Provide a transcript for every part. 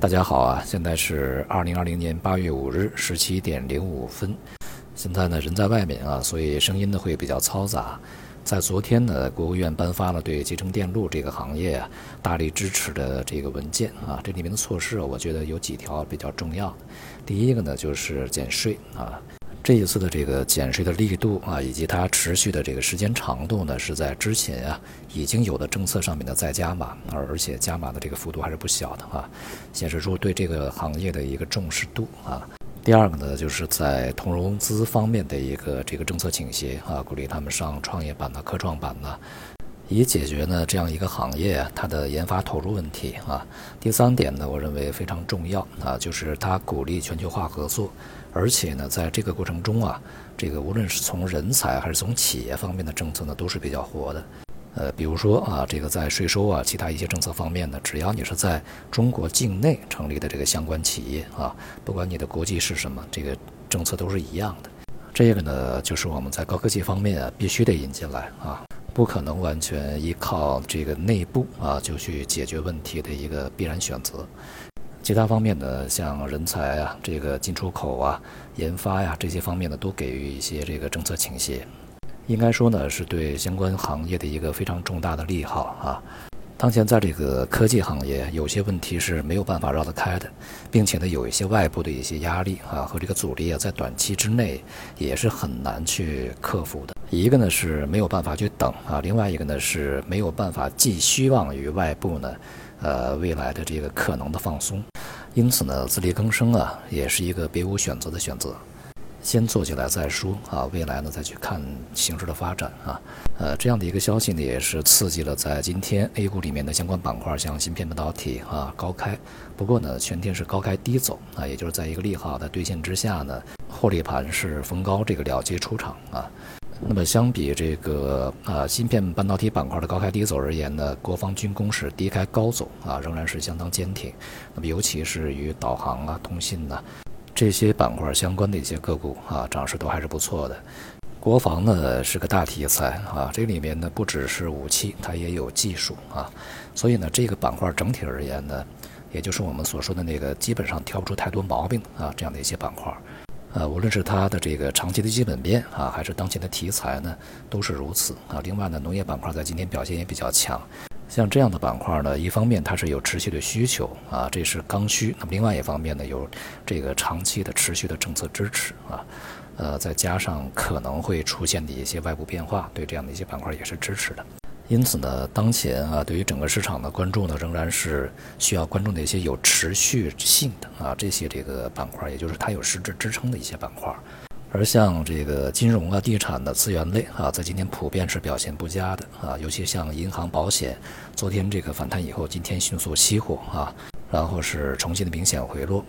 大家好啊，现在是二零二零年八月五日十七点零五分。现在呢，人在外面啊，所以声音呢会比较嘈杂。在昨天呢，国务院颁发了对集成电路这个行业啊大力支持的这个文件啊，这里面的措施啊我觉得有几条比较重要。第一个呢，就是减税啊。这一次的这个减税的力度啊，以及它持续的这个时间长度呢，是在之前啊已经有的政策上面的再加码，而而且加码的这个幅度还是不小的啊，显示出对这个行业的一个重视度啊。第二个呢，就是在投融资方面的一个这个政策倾斜啊，鼓励他们上创业板呐、科创板呐，以解决呢这样一个行业它的研发投入问题啊。第三点呢，我认为非常重要啊，就是它鼓励全球化合作。而且呢，在这个过程中啊，这个无论是从人才还是从企业方面的政策呢，都是比较活的。呃，比如说啊，这个在税收啊，其他一些政策方面呢，只要你是在中国境内成立的这个相关企业啊，不管你的国籍是什么，这个政策都是一样的。这个呢，就是我们在高科技方面啊，必须得引进来啊，不可能完全依靠这个内部啊就去解决问题的一个必然选择。其他方面呢，像人才啊、这个进出口啊、研发呀这些方面呢，都给予一些这个政策倾斜，应该说呢，是对相关行业的一个非常重大的利好啊。当前在这个科技行业，有些问题是没有办法绕得开的，并且呢，有一些外部的一些压力啊和这个阻力啊，在短期之内也是很难去克服的。一个呢是没有办法去等啊，另外一个呢是没有办法寄希望于外部呢，呃，未来的这个可能的放松。因此呢，自力更生啊，也是一个别无选择的选择。先做起来再说啊，未来呢再去看形势的发展啊。呃，这样的一个消息呢，也是刺激了在今天 A 股里面的相关板块，像芯片半导体啊高开。不过呢，全天是高开低走啊，也就是在一个利好的兑现之下呢，获利盘是逢高这个了结出场啊。那么相比这个啊芯片半导体板块的高开低走而言呢，国防军工是低开高走啊，仍然是相当坚挺。那么尤其是与导航啊、通信呐这些板块相关的一些个股啊，涨势都还是不错的。国防呢是个大题材啊，这里面呢不只是武器，它也有技术啊，所以呢这个板块整体而言呢，也就是我们所说的那个基本上挑不出太多毛病啊这样的一些板块。呃，无论是它的这个长期的基本面啊，还是当前的题材呢，都是如此啊。另外呢，农业板块在今天表现也比较强。像这样的板块呢，一方面它是有持续的需求啊，这是刚需；那么另外一方面呢，有这个长期的持续的政策支持啊。呃，再加上可能会出现的一些外部变化，对这样的一些板块也是支持的。因此呢，当前啊，对于整个市场的关注呢，仍然是需要关注的一些有持续性的啊这些这个板块，也就是它有实质支撑的一些板块。而像这个金融啊、地产的资源类啊，在今天普遍是表现不佳的啊，尤其像银行、保险，昨天这个反弹以后，今天迅速熄火啊，然后是重新的明显回落。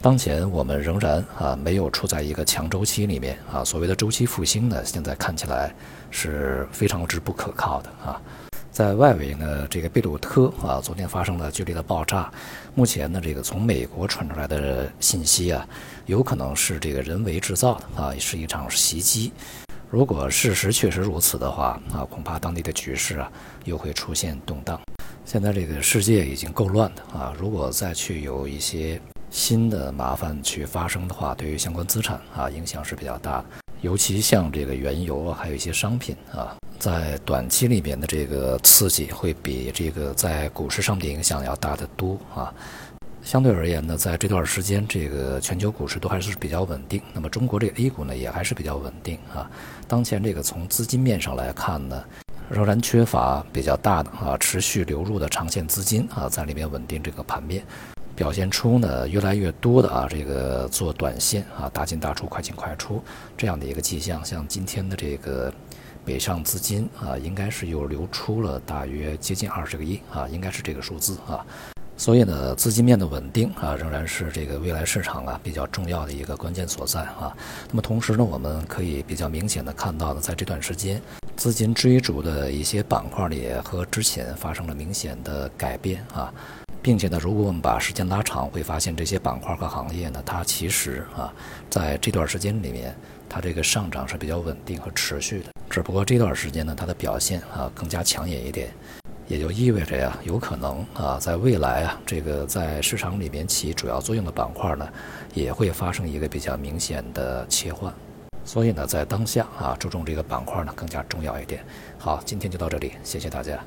当前我们仍然啊没有处在一个强周期里面啊，所谓的周期复兴呢，现在看起来是非常之不可靠的啊。在外围呢，这个贝鲁特啊，昨天发生了剧烈的爆炸，目前呢，这个从美国传出来的信息啊，有可能是这个人为制造的啊，是一场袭击。如果事实确实如此的话啊，恐怕当地的局势啊又会出现动荡。现在这个世界已经够乱的啊，如果再去有一些。新的麻烦去发生的话，对于相关资产啊影响是比较大的，尤其像这个原油啊，还有一些商品啊，在短期里面的这个刺激会比这个在股市上的影响要大得多啊。相对而言呢，在这段时间，这个全球股市都还是比较稳定，那么中国这个 A 股呢也还是比较稳定啊。当前这个从资金面上来看呢，仍然缺乏比较大的啊持续流入的长线资金啊，在里面稳定这个盘面。表现出呢越来越多的啊这个做短线啊大进大出快进快出这样的一个迹象，像今天的这个北上资金啊，应该是又流出了大约接近二十个亿啊，应该是这个数字啊。所以呢，资金面的稳定啊，仍然是这个未来市场啊比较重要的一个关键所在啊。那么同时呢，我们可以比较明显的看到呢，在这段时间资金追逐的一些板块里和之前发生了明显的改变啊。并且呢，如果我们把时间拉长，会发现这些板块和行业呢，它其实啊，在这段时间里面，它这个上涨是比较稳定和持续的。只不过这段时间呢，它的表现啊更加抢眼一点，也就意味着呀，有可能啊，在未来啊，这个在市场里面起主要作用的板块呢，也会发生一个比较明显的切换。所以呢，在当下啊，注重这个板块呢更加重要一点。好，今天就到这里，谢谢大家。